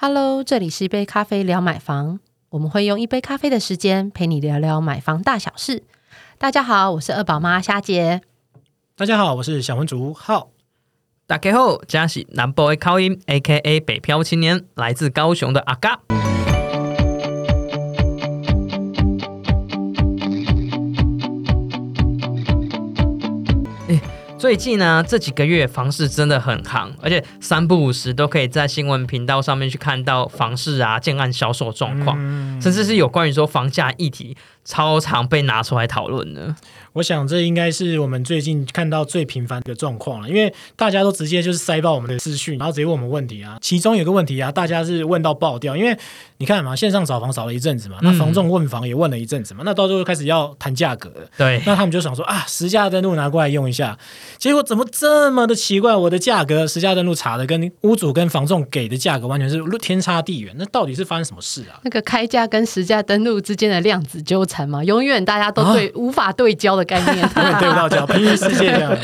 Hello，这里是一杯咖啡聊买房，我们会用一杯咖啡的时间陪你聊聊买房大小事。大家好，我是二宝妈虾姐。大家好，我是小文竹浩。大家好，嘉喜南 boy 口音，A.K.A 北漂青年，来自高雄的阿嘎。最近呢，这几个月房市真的很行，而且三不五时都可以在新闻频道上面去看到房市啊、建案销售状况，甚至是有关于说房价议题，超常被拿出来讨论的。我想这应该是我们最近看到最频繁的状况了，因为大家都直接就是塞爆我们的资讯，然后直接问我们问题啊。其中有个问题啊，大家是问到爆掉，因为你看嘛，线上找房找了一阵子嘛，那房仲问房也问了一阵子嘛，那到最后开始要谈价格了。对，那他们就想说啊，实价登录拿过来用一下，结果怎么这么的奇怪？我的价格实价登录查的跟屋主跟房仲给的价格完全是天差地远，那到底是发生什么事啊？那个开价跟实价登录之间的量子纠缠嘛，永远大家都对无法对焦的概念，永远对不到焦，平行世界这样。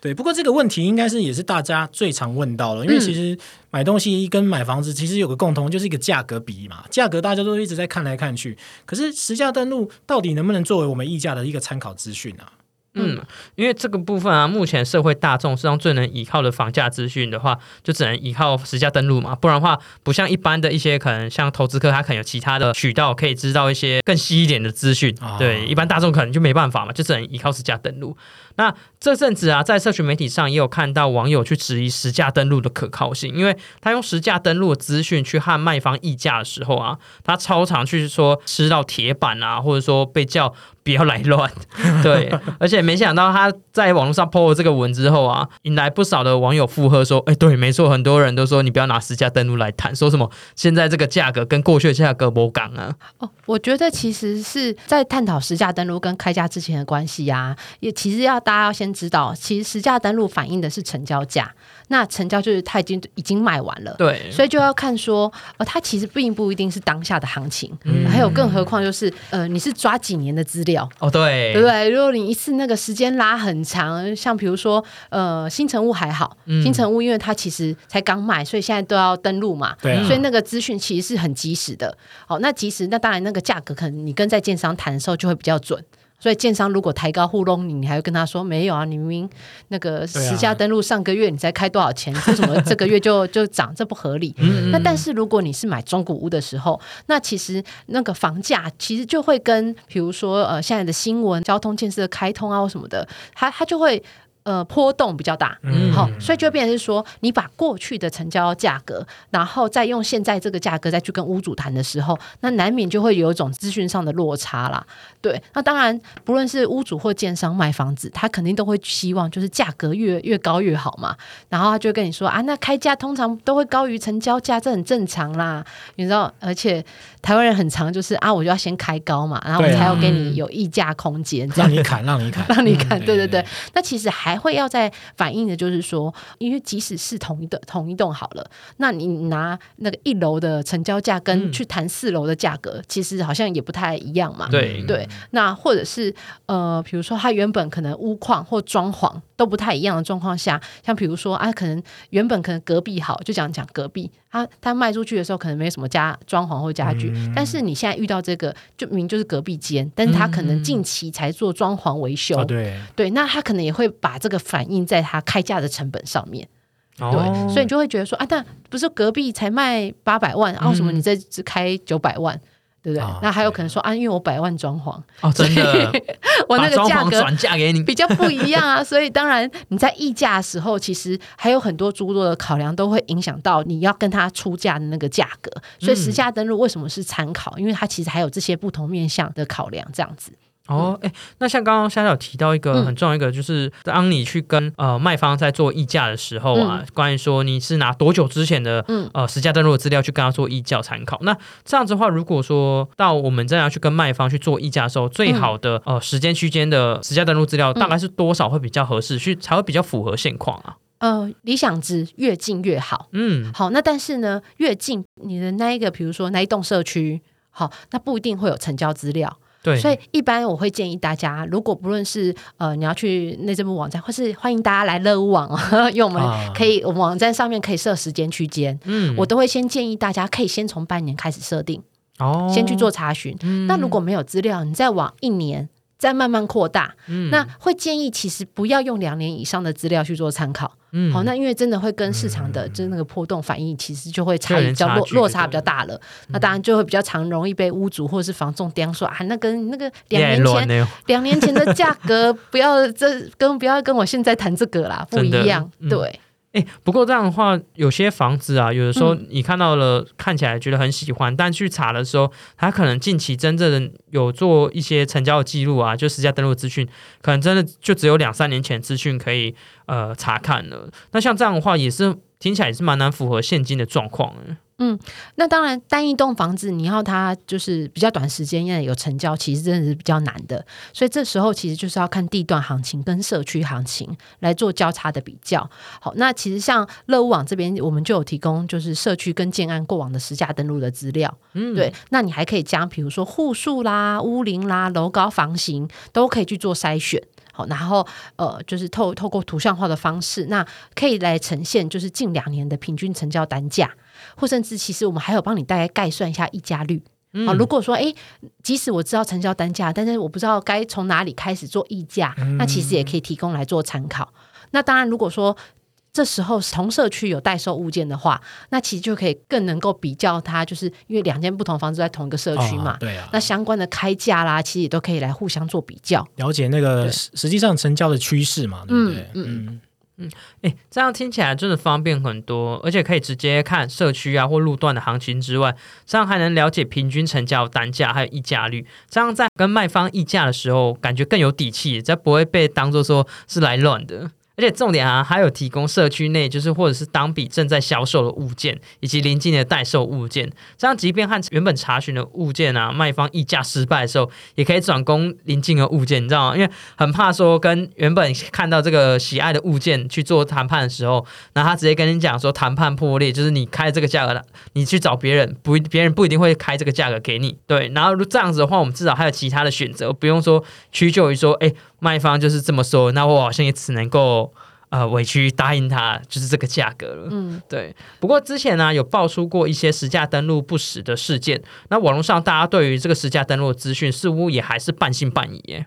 对，不过这个问题应该是也是大家最常问到了，因为其实买东西跟买房子其实有个共同，就是一个价格比嘛，价格大家都一直在看来看去，可是实价登录到底能不能作为我们议价的一个参考资讯啊？嗯，因为这个部分啊，目前社会大众实际上最能依靠的房价资讯的话，就只能依靠实价登录嘛，不然的话，不像一般的一些可能像投资客，他可能有其他的渠道可以知道一些更细一点的资讯。对，一般大众可能就没办法嘛，就只能依靠实价登录。那这阵子啊，在社群媒体上也有看到网友去质疑实价登录的可靠性，因为他用实价登录的资讯去和卖方议价的时候啊，他超常去说吃到铁板啊，或者说被叫。不要来乱，对，而且没想到他在网络上 po 了这个文之后啊，引来不少的网友附和说：“哎，对，没错，很多人都说你不要拿实价登录来谈，说什么现在这个价格跟过去的价格不港啊。”哦，我觉得其实是在探讨实价登录跟开价之前的关系啊，也其实要大家要先知道，其实实价登录反映的是成交价。那成交就是他已经已经卖完了，对，所以就要看说，呃，它其实并不一定是当下的行情，还有更何况就是，呃，你是抓几年的资料，哦，对，对不对？如果你一次那个时间拉很长，像比如说，呃，新城屋还好，新城屋因为它其实才刚卖，所以现在都要登录嘛，对，所以那个资讯其实是很及时的，好，那及时，那当然那个价格可能你跟在建商谈的时候就会比较准。所以建商如果抬高糊弄你，你还会跟他说没有啊？你明明那个实价登录上个月你才开多少钱？为什么这个月就 就涨？这不合理。那但是如果你是买中古屋的时候，那其实那个房价其实就会跟比如说呃现在的新闻、交通建设开通啊或什么的，它它就会。呃，波动比较大，好，所以就变成是说，你把过去的成交价格，然后再用现在这个价格再去跟屋主谈的时候，那难免就会有一种资讯上的落差啦。对，那当然，不论是屋主或建商卖房子，他肯定都会希望就是价格越越高越好嘛。然后他就跟你说啊，那开价通常都会高于成交价，这很正常啦。你知道，而且台湾人很常就是啊，我就要先开高嘛，然后我才要给你有溢价空间，让你砍，让你砍，让你砍。对对对，那其实还。会要在反映的，就是说，因为即使是同一栋同一栋好了，那你拿那个一楼的成交价跟去谈四楼的价格，其实好像也不太一样嘛。对。对，那或者是呃，比如说它原本可能屋况或装潢都不太一样的状况下，像比如说啊，可能原本可能隔壁好，就讲讲隔壁，他他卖出去的时候可能没什么家装潢或家具，但是你现在遇到这个，就明就是隔壁间，但是他可能近期才做装潢维修，对。对，那他可能也会把这个反映在他开价的成本上面，对，所以你就会觉得说啊，但不是隔壁才卖八百万，啊，后什么你这只开九百万？对不对？那还有可能说啊，因为我百万装潢哦，真的，我那个价格转嫁给你比较不一样啊，所以当然你在议价的时候，其实还有很多诸多的考量都会影响到你要跟他出价的那个价格。所以实价登录为什么是参考？因为它其实还有这些不同面向的考量，这样子。哦，哎，那像刚刚夏夏提到一个很重要一个，就是当你去跟呃卖方在做议价的时候啊，关于说你是拿多久之前的呃实价登录的资料去跟他做议价参考。那这样子的话，如果说到我们再要去跟卖方去做议价的时候，最好的呃时间区间的实价登录资料大概是多少会比较合适，去才会比较符合现况啊？呃，理想值越近越好。嗯，好，那但是呢，越近你的那一个，比如说那一栋社区，好，那不一定会有成交资料。对，所以一般我会建议大家，如果不论是呃你要去内政部网站，或是欢迎大家来乐屋网哦，因为我们啊可以、我们网站上面可以设时间区间，嗯我都会先建议大家可以先从半年开始设定，哦，先去做查询。那如果没有资料，你再往一年。再慢慢扩大，嗯那会建议其实不要用两年以上的资料去做参考。嗯好，那因为真的会跟市场的就是那个波动反应，其实就会差异比较差落落差比较大了。那当然就会比较常容易被屋主或者是房仲刁说啊，那跟那个两年前，两年前的价格，不要这跟不要跟我现在谈这个啦，不一样。嗯对，哎，不过这样的话，有些房子啊，有的时候嗯你看到了，看起来觉得很喜欢，但去查的时候，它可能近期真正的有做一些成交的记录啊，就实价登录资讯，可能真的就只有两三年前资讯可以呃查看了。那像这样的话，也是听起来也是蛮难符合现今的状况的。那当然，单一栋房子你要它就是比较短时间内有成交，其实真的是比较难的。所以这时候其实就是要看地段行情跟社区行情来做交叉的比较。好，那其实像乐屋网这边，我们就有提供就是社区跟建案过往的实价登录的资料。嗯，对，那你还可以将比如说户数啦、屋龄啦、楼高、房型都可以去做筛选。好，然后呃，就是透透过图像化的方式，那可以来呈现就是近两年的平均成交单价，或甚至其实我们还有帮你大概概算一下溢价率。嗯好，如果说诶，即使我知道成交单价，但是我不知道该从哪里开始做溢价，那其实也可以提供来做参考。那当然，如果说这时候同社区有代售物件的话，那其实就可以更能够比较它，就是因为两间不同房子在同一个社区嘛，哦对啊，那相关的开价啦，其实也都可以来互相做比较。了解那个对实实际上成交的趋势嘛，对不对？嗯嗯，哎，这样听起来真的方便很多，而且可以直接看社区啊或路段的行情之外，这样还能了解平均成交单价还有溢价率，这样在跟卖方议价的时候，感觉更有底气，才不会被当做说是来乱的。而且重点啊，还有提供社区内就是或者是当笔正在销售的物件，以及临近的代售物件，这样即便和原本查询的物件啊卖方议价失败的时候，也可以转攻临近的物件，你知道吗？因为很怕说跟原本看到这个喜爱的物件去做谈判的时候，那他直接跟你讲说谈判破裂，就是你开这个价格了，你去找别人不别人不一定会开这个价格给你，对。然后如这样子的话，我们至少还有其他的选择，不用说屈就于说，哎，卖方就是这么说，那我好像也只能够。呃，委屈答应他就是这个价格了。嗯，对，不过之前呢、有爆出过一些实价登录不实的事件，那网络上大家对于这个实价登录的资讯似乎也还是半信半疑耶。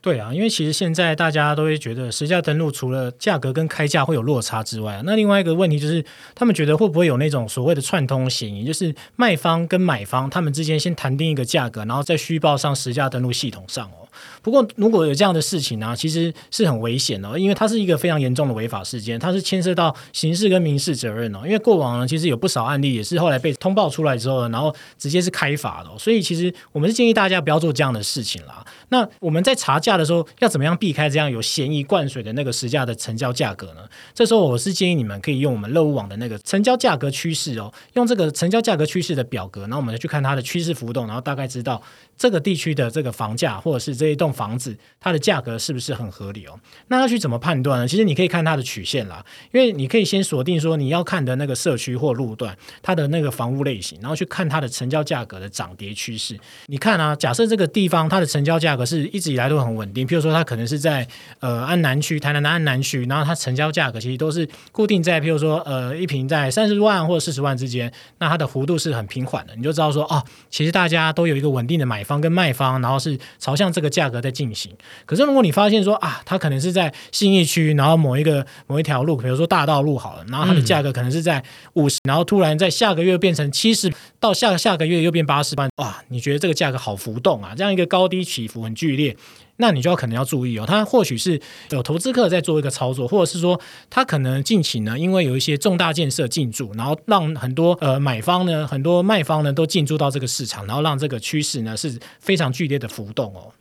对啊，因为其实现在大家都会觉得实价登录除了价格跟开价会有落差之外，那另外一个问题就是，他们觉得会不会有那种所谓的串通嫌疑，就是卖方跟买方他们之间先谈定一个价格，然后再虚报上实价登录系统上哦。不过如果有这样的事情呢、其实是很危险的哦，因为它是一个非常严重的违法事件，它是牵涉到刑事跟民事责任哦。因为过往呢，其实有不少案例也是后来被通报出来之后，然后直接是开罚的、所以其实我们是建议大家不要做这样的事情啦。那我们在查价的时候，要怎么样避开这样有嫌疑灌水的那个实价的成交价格呢？这时候我是建议你们可以用我们乐屋网的那个成交价格趋势哦，用这个成交价格趋势的表格，然后我们去看它的趋势浮动，然后大概知道这个地区的这个房价或者是这一栋房子它的价格是不是很合理哦。那要去怎么判断呢？其实你可以看它的曲线啦，因为你可以先锁定说你要看的那个社区或路段它的那个房屋类型，然后去看它的成交价格的涨跌趋势。你看啊，假设这个地方它的成交价格是一直以来都很稳定，譬如说它可能是在呃安南区、台南的安南区，然后它成交价格其实都是固定在譬如说呃一平在三十万或四十万之间，那它的幅度是很平缓的，你就知道说哦，其实大家都有一个稳定的买方跟卖方，然后是朝向这个价价格在进行。可是如果你发现说啊，它可能是在信义区，然后某一个某一条路，比如说大道路好了，然后它的价格可能是在五十、然后突然在下个月变成七十，到下下个月又变八十万，哇，你觉得这个价格好浮动啊？这样一个高低起伏很剧烈。那你就要可能要注意哦，它或许是有投资客在做一个操作，或者是说它可能近期呢，因为有一些重大建设进驻，然后让很多呃买方呢、很多卖方呢都进驻到这个市场，然后让这个趋势呢是非常剧烈的浮动哦。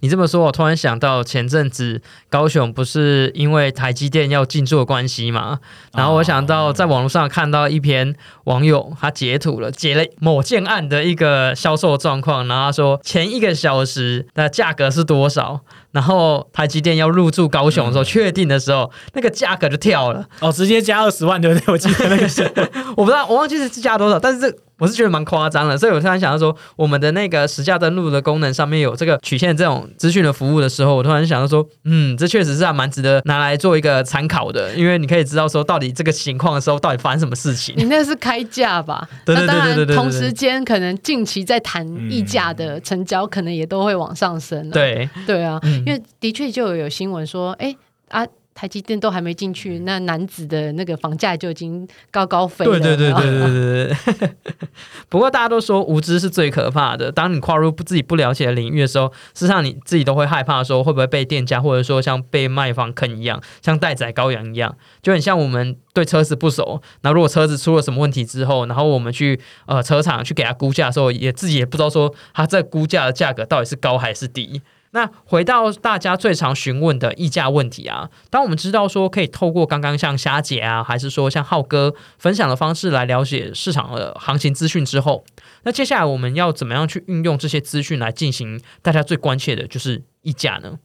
你这么说，我突然想到前阵子高雄不是因为台积电要进驻的关系嘛？然后我想到在网络上看到一篇网友他截图了，截了某件案的一个销售状况，然后他说前一个小时的价格是多少，然后台积电要入驻高雄的时候，确定的时候，那个价格就跳了。哦，直接加二十万，对不对？我记得那个是，我不知道，我忘记是加多少，但是这我是觉得蛮夸张的。所以我突然想到说，我们的那个实价登录的功能上面有这个曲线这种资讯的服务的时候，我突然想到说，嗯，这确实是还蛮值得拿来做一个参考的，因为你可以知道说，到底这个情况的时候，到底发生什么事情。你那是开价吧？对对那当然，对对对对对同时间可能近期在谈溢价的成交，可能也都会往上升、啊。对，对啊，嗯因为的确就有新闻说，哎啊。台积电都还没进去，那男子的那个房价就已经高高飞了。对对对对对对对。不过大家都说无知是最可怕的。当你跨入不自己不了解的领域的时候，事实上你自己都会害怕说会不会被店家或者说像被卖方坑一样，像待宰羔羊一样，就很像我们对车子不熟，那如果车子出了什么问题之后，然后我们去呃车厂去给他估价的时候，也自己也不知道说他这估价的价格到底是高还是低。那回到大家最常询问的溢价问题啊，当我们知道说可以透过刚刚像霞姐啊，还是说像浩哥分享的方式来了解市场的行情资讯之后，那接下来我们要怎么样去运用这些资讯来进行大家最关切的就是溢价呢？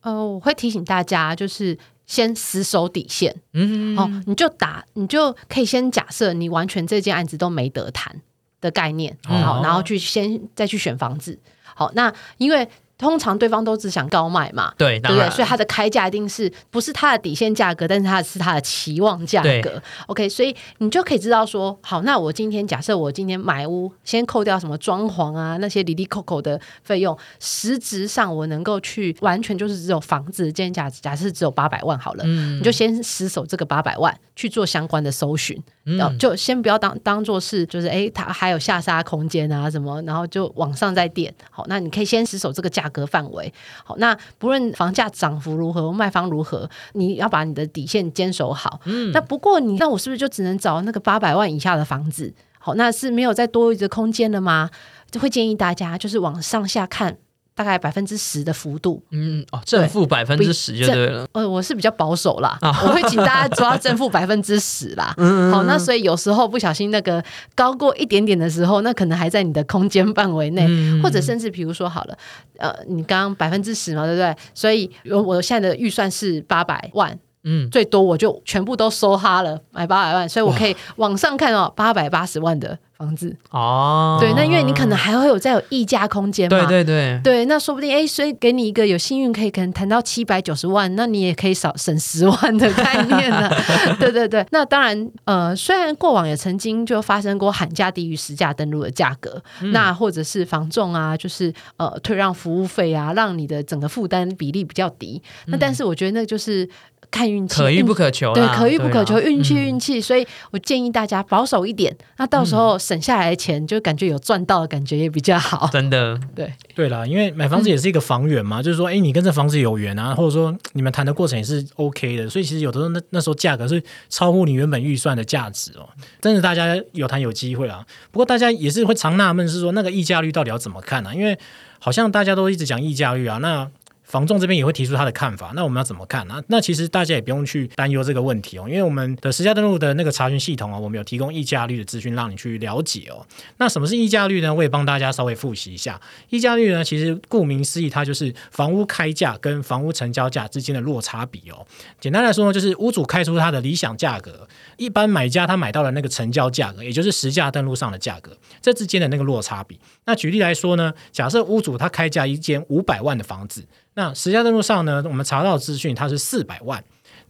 呃，我会提醒大家，就是先死守底线。嗯，哦，你就打，你就可以先假设你完全这件案子都没得谈的概念，哦好，然后去先再去选房子。好，那因为通常对方都只想高卖嘛，对，对不对？所以它的开价一定是不是它的底线价格，但是它是它的期望价格。OK，所以你就可以知道说，好，那我今天假设我今天买屋，先扣掉什么装潢啊那些里里扣扣的费用，实质上我能够去完全就是只有房子的建价值，假设只有八百万好了，嗯你就先死守这个八百万去做相关的搜寻，然后嗯，就先不要当当做是就是哎，它还有下杀空间啊什么，然后就往上再垫。好，那你可以先死守这个价格范围。好，那不论房价涨幅如何，卖方如何，你要把你的底线坚守好。嗯那不过你那我是不是就只能找那个八百万以下的房子？好，那是没有再多余的空间了吗？就会建议大家就是往上下看，大概百分之十的幅度。嗯，哦，正负百分之十就对了。呃，我是比较保守啦，啊 我会请大家抓 正负百分之十啦。嗯好，那所以有时候不小心那个高过一点点的时候，那可能还在你的空间范围内，嗯或者甚至比如说好了，呃，你刚刚百分之十嘛，对不对？所以我我现在的预算是八百万。嗯，最多我就全部都收哈了，买八百万，所以我可以往上看哦，八百八十万的房子。哦，对，那因为你可能还会有再有溢价空间嘛，对对对，对，那说不定哎，所以给你一个有幸运可以可能谈到七百九十万，那你也可以少省十万的概念 呢。对对对，那当然，呃，虽然过往也曾经就发生过喊价低于实价登录的价格，那或者是房仲啊，就是呃退让服务费啊，让你的整个负担比例比较低。那但是我觉得那就是看运气，可遇不可求啦，对，可遇不可求，运气嗯运气。所以我建议大家保守一点，那到时候省下来的钱，就感觉有赚到的感觉也比较好。真的，对，对啦，因为买房子也是一个房源嘛，就是说，哎，你跟这房子有缘啊，或者说你们谈的过程也是 OK 的，所以其实有的时候那那时候价格是超乎你原本预算的价值哦。真的，大家有谈有机会啊。不过大家也是会常纳闷，是说那个溢价率到底要怎么看呢、啊？因为好像大家都一直讲溢价率啊，那。房仲这边也会提出他的看法，那我们要怎么看呢、那其实大家也不用去担忧这个问题哦，因为我们的实价登录的那个查询系统啊，我们有提供溢价率的资讯让你去了解哦。那什么是溢价率呢？我也帮大家稍微复习一下。溢价率呢，其实顾名思义，它就是房屋开价跟房屋成交价之间的落差比哦。简单来说呢，就是屋主开出他的理想价格，一般买家他买到的那个成交价格，也就是实价登录上的价格，这之间的那个落差比。那举例来说呢，假设屋主他开价一间五百万的房子，那实价登录上呢，我们查到的资讯它是四百万。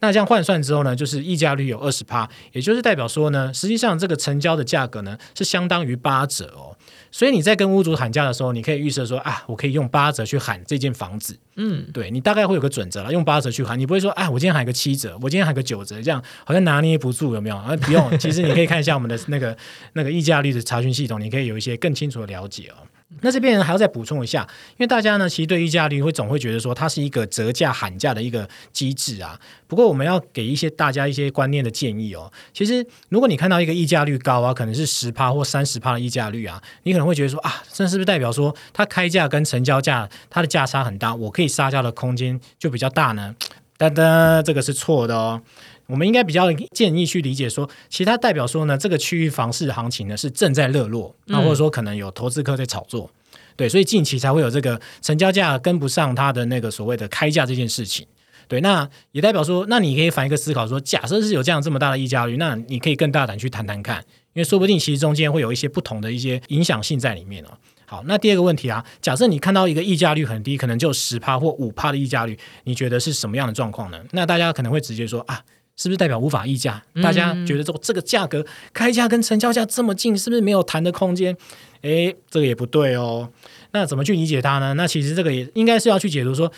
那这样换算之后呢，就是溢价率有二十趴，也就是代表说呢，实际上这个成交的价格呢是相当于八折哦。所以你在跟屋主喊价的时候，你可以预设说啊，我可以用八折去喊这间房子。嗯，对你大概会有个准则了，用八折去喊，你不会说啊，我今天喊个七折，我今天喊个九折，这样好像拿捏不住，有没有？啊，不用，其实你可以看一下我们的那个那个溢价率的查询系统，你可以有一些更清楚的了解哦。那这边还要再补充一下，因为大家呢，其实对溢价率会总会觉得说它是一个折价喊价的一个机制啊。不过我们要给一些大家一些观念的建议哦。其实如果你看到一个溢价率高啊，可能是十趴或三十趴的溢价率啊，你可能会觉得说啊，这是不是代表说它开价跟成交价它的价差很大，我可以杀价的空间就比较大呢？噔噔，这个是错的哦。我们应该比较建议去理解说，其实它代表说呢，这个区域房市行情呢是正在热络，那、嗯或者说可能有投资客在炒作。对，所以近期才会有这个成交价跟不上它的那个所谓的开价这件事情。对，那也代表说，那你可以反一个思考说，假设是有这样这么大的溢价率，那你可以更大胆去谈谈看，因为说不定其实中间会有一些不同的一些影响性在里面哦。好，那第二个问题啊，假设你看到一个溢价率很低，可能就十趴或五趴的溢价率，你觉得是什么样的状况呢？那大家可能会直接说啊，是不是代表无法议价？大家觉得这这个价格开价跟成交价这么近，是不是没有谈的空间？诶，这个也不对哦。那怎么去理解它呢？那其实这个也应该是要去解读说。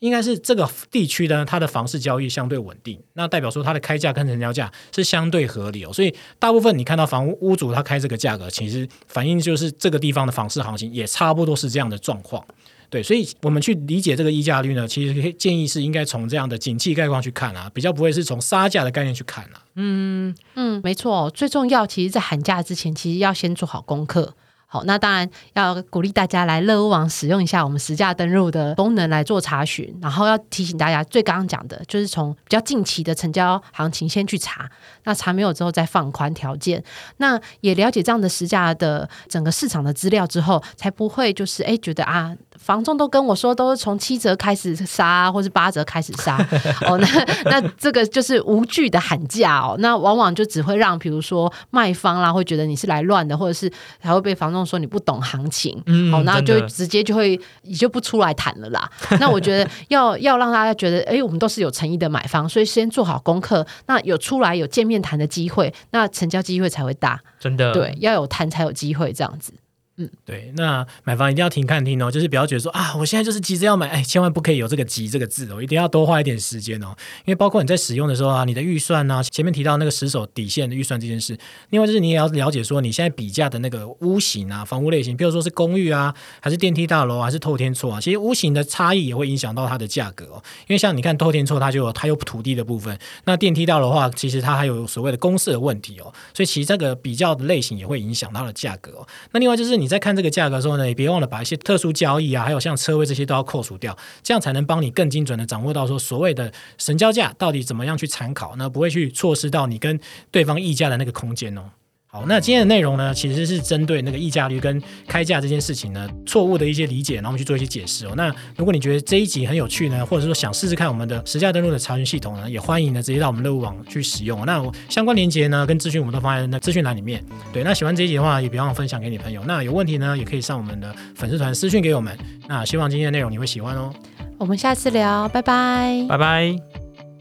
应该是这个地区的它的房市交易相对稳定，那代表说它的开价跟成交价是相对合理哦。所以大部分你看到房屋屋主他开这个价格，其实反映就是这个地方的房市行情也差不多是这样的状况。对，所以我们去理解这个溢价率呢，其实建议是应该从这样的景气概况去看啊，比较不会是从杀价的概念去看啊。嗯嗯，没错，最重要其实，在喊价之前，其实要先做好功课。好，那当然要鼓励大家来乐屋网使用一下我们实价登录的功能来做查询，然后要提醒大家，最刚刚讲的就是从比较近期的成交行情先去查，那查没有之后再放宽条件，那也了解这样的实价的整个市场的资料之后，才不会就是哎觉得啊，房仲都跟我说都是从七折开始杀，或是八折开始杀，哦，那那这个就是无惧的喊价哦，那往往就只会让比如说卖方啦会觉得你是来乱的，或者是还会被房仲。说你不懂行情，好，那就直接就会你就不出来谈了啦。那我觉得要要让大家觉得，哎，我们都是有诚意的买方，所以先做好功课，那有出来有见面谈的机会，那成交机会才会大。真的，对，要有谈才有机会，这样子。嗯，对，那买房一定要停看听哦，就是不要觉得说啊，我现在就是急着要买，哎，千万不可以有这个急这个字哦，一定要多花一点时间哦，因为包括你在使用的时候啊，你的预算呢，前面提到那个十手底线的预算这件事，另外就是你也要了解说你现在比价的那个屋型啊，房屋类型，比如说是公寓啊，还是电梯大楼，还是透天厝啊，其实屋型的差异也会影响到它的价格哦，因为像你看透天厝，它就有它有土地的部分，那电梯大楼的话，其实它还有所谓的公设的问题哦，所以其实这个比较的类型也会影响它的价格哦。那另外就是你你在看这个价格。的时候呢，也别忘了把一些特殊交易啊，还有像车位这些都要扣除掉，这样才能帮你更精准的掌握到说所谓的成交价到底怎么样去参考，那不会去错失到你跟对方议价的那个空间哦。好，那今天的内容呢，其实是针对那个溢价率跟开价这件事情呢，错误的一些理解，然后我们去做一些解释哦。那如果你觉得这一集很有趣呢，或者说想试试看我们的实价登录的查询系统呢，也欢迎呢直接到我们乐务网去使用。那相关链接呢跟资讯我们都放在那资讯栏里面。对，那喜欢这一集的话，也别忘了分享给你朋友。那有问题呢，也可以上我们的粉丝团私讯给我们。那希望今天的内容你会喜欢哦。我们下次聊，拜拜，拜拜。